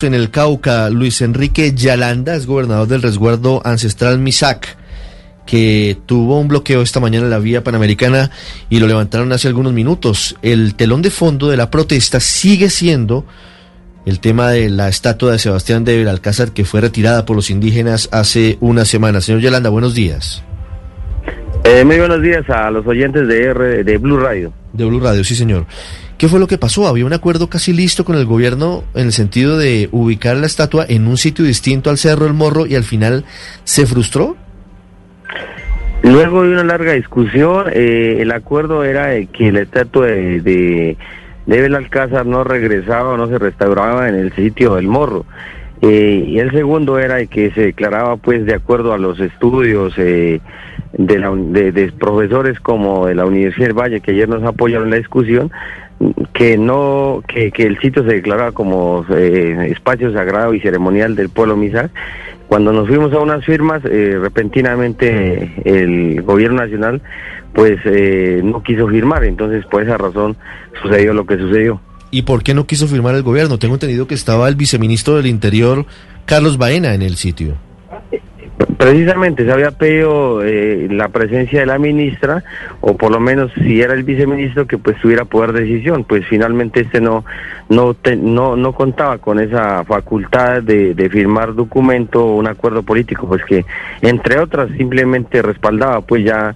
En el Cauca, Luis Enrique Yalanda es gobernador del resguardo ancestral Misac, que tuvo un bloqueo esta mañana en la vía panamericana y lo levantaron hace algunos minutos. El telón de fondo de la protesta sigue siendo el tema de la estatua de Sebastián de Belalcázar que fue retirada por los indígenas hace una semana. Señor Yalanda, buenos días. Eh, muy buenos días a los oyentes de, R, de Blue Radio. De Blue Radio, sí señor. ¿Qué fue lo que pasó? Había un acuerdo casi listo con el gobierno en el sentido de ubicar la estatua en un sitio distinto al Cerro El Morro y al final se frustró. Luego de una larga discusión, eh, el acuerdo era que la estatua de, de, de Belalcázar no regresaba o no se restauraba en el sitio del Morro. Eh, y el segundo era que se declaraba pues de acuerdo a los estudios eh, de, la, de, de, profesores como de la Universidad del Valle que ayer nos apoyaron en la discusión que no que, que el sitio se declaraba como eh, espacio sagrado y ceremonial del pueblo Misac cuando nos fuimos a unas firmas eh, repentinamente el gobierno nacional pues eh, no quiso firmar entonces por esa razón sucedió lo que sucedió ¿Y por qué no quiso firmar el gobierno? Tengo entendido que estaba el viceministro del Interior, Carlos Baena, en el sitio. Precisamente se había pedido eh, la presencia de la ministra, o por lo menos si era el viceministro que pues tuviera poder de decisión, pues finalmente este no no te, no, no contaba con esa facultad de, de firmar documento o un acuerdo político, pues que entre otras simplemente respaldaba pues ya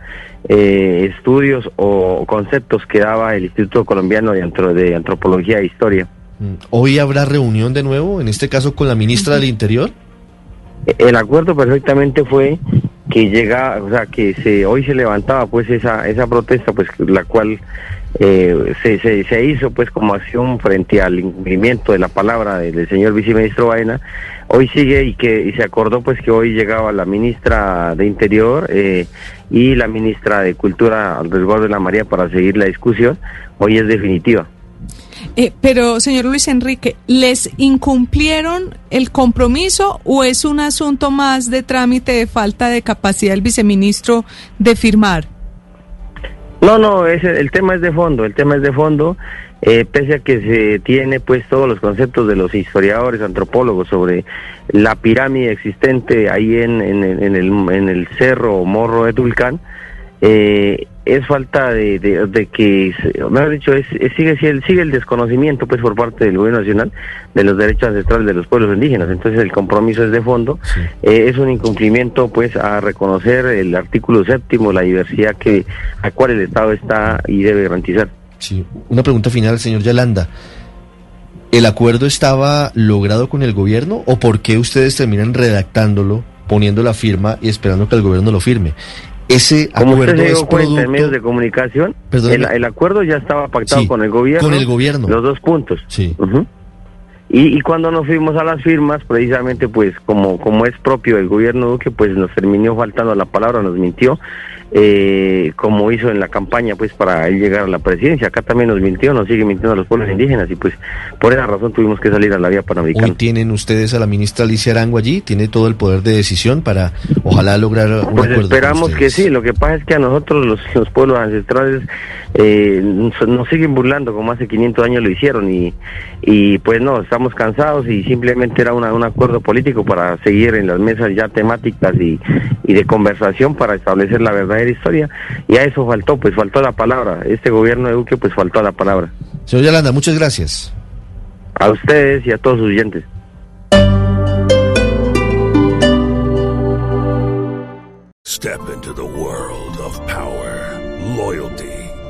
eh, estudios o conceptos que daba el Instituto Colombiano de, Antro de Antropología e Historia. ¿Hoy habrá reunión de nuevo, en este caso con la ministra del Interior? El acuerdo perfectamente fue que llega, o sea, que se hoy se levantaba pues esa esa protesta, pues la cual eh, se, se, hizo pues como acción frente al incumplimiento de la palabra del, señor viceministro Baena. Hoy sigue y que y se acordó pues que hoy llegaba la ministra de Interior eh, y la ministra de Cultura al resguardo de la María para seguir la discusión. Hoy es definitiva. Eh, pero, señor Luis Enrique, ¿les incumplieron el compromiso o es un asunto más de trámite de falta de capacidad del viceministro de firmar? No, no, es, el tema es de fondo, el tema es de fondo, eh, pese a que se tiene pues todos los conceptos de los historiadores, antropólogos sobre la pirámide existente ahí en, en, en el, en el cerro Morro de Tulcán, eh, es falta de, de, de que, mejor dicho, es, es, sigue, sigue el desconocimiento pues por parte del gobierno nacional de los derechos ancestrales de los pueblos indígenas. Entonces el compromiso es de fondo, sí. eh, es un incumplimiento pues a reconocer el artículo séptimo, la diversidad que a cual el Estado está y debe garantizar. Sí, una pregunta final, señor Yalanda. ¿El acuerdo estaba logrado con el gobierno o por qué ustedes terminan redactándolo, poniendo la firma y esperando que el gobierno lo firme? Ese Como acuerdo usted se dio cuenta producto... en medios de comunicación, el, el, acuerdo ya estaba pactado sí, con el gobierno. Con el gobierno. Los dos puntos. Sí. Uh -huh. y, y, cuando nos fuimos a las firmas, precisamente, pues, como, como es propio del gobierno Duque, pues nos terminó faltando la palabra, nos mintió, eh, como hizo en la campaña, pues, para él llegar a la presidencia. Acá también nos mintió, nos sigue mintiendo a los pueblos indígenas, y pues, por esa razón tuvimos que salir a la vía panamericana. Hoy tienen ustedes a la ministra Alicia Arango allí, tiene todo el poder de decisión para, ojalá, lograr un pues acuerdo. Esperamos que sí, lo que pasa es que a nosotros, los, los pueblos ancestrales, eh, nos, siguen burlando como hace 500 años lo hicieron, y, y pues no, estamos cansados y simplemente era una, un acuerdo político para seguir en las mesas ya temáticas y, y de conversación para establecer la verdadera historia y a eso faltó, pues faltó la palabra. Este gobierno de Duque pues faltó la palabra. Señor Yalanda, muchas gracias. A ustedes y a todos sus oyentes. Step into the world of power, loyalty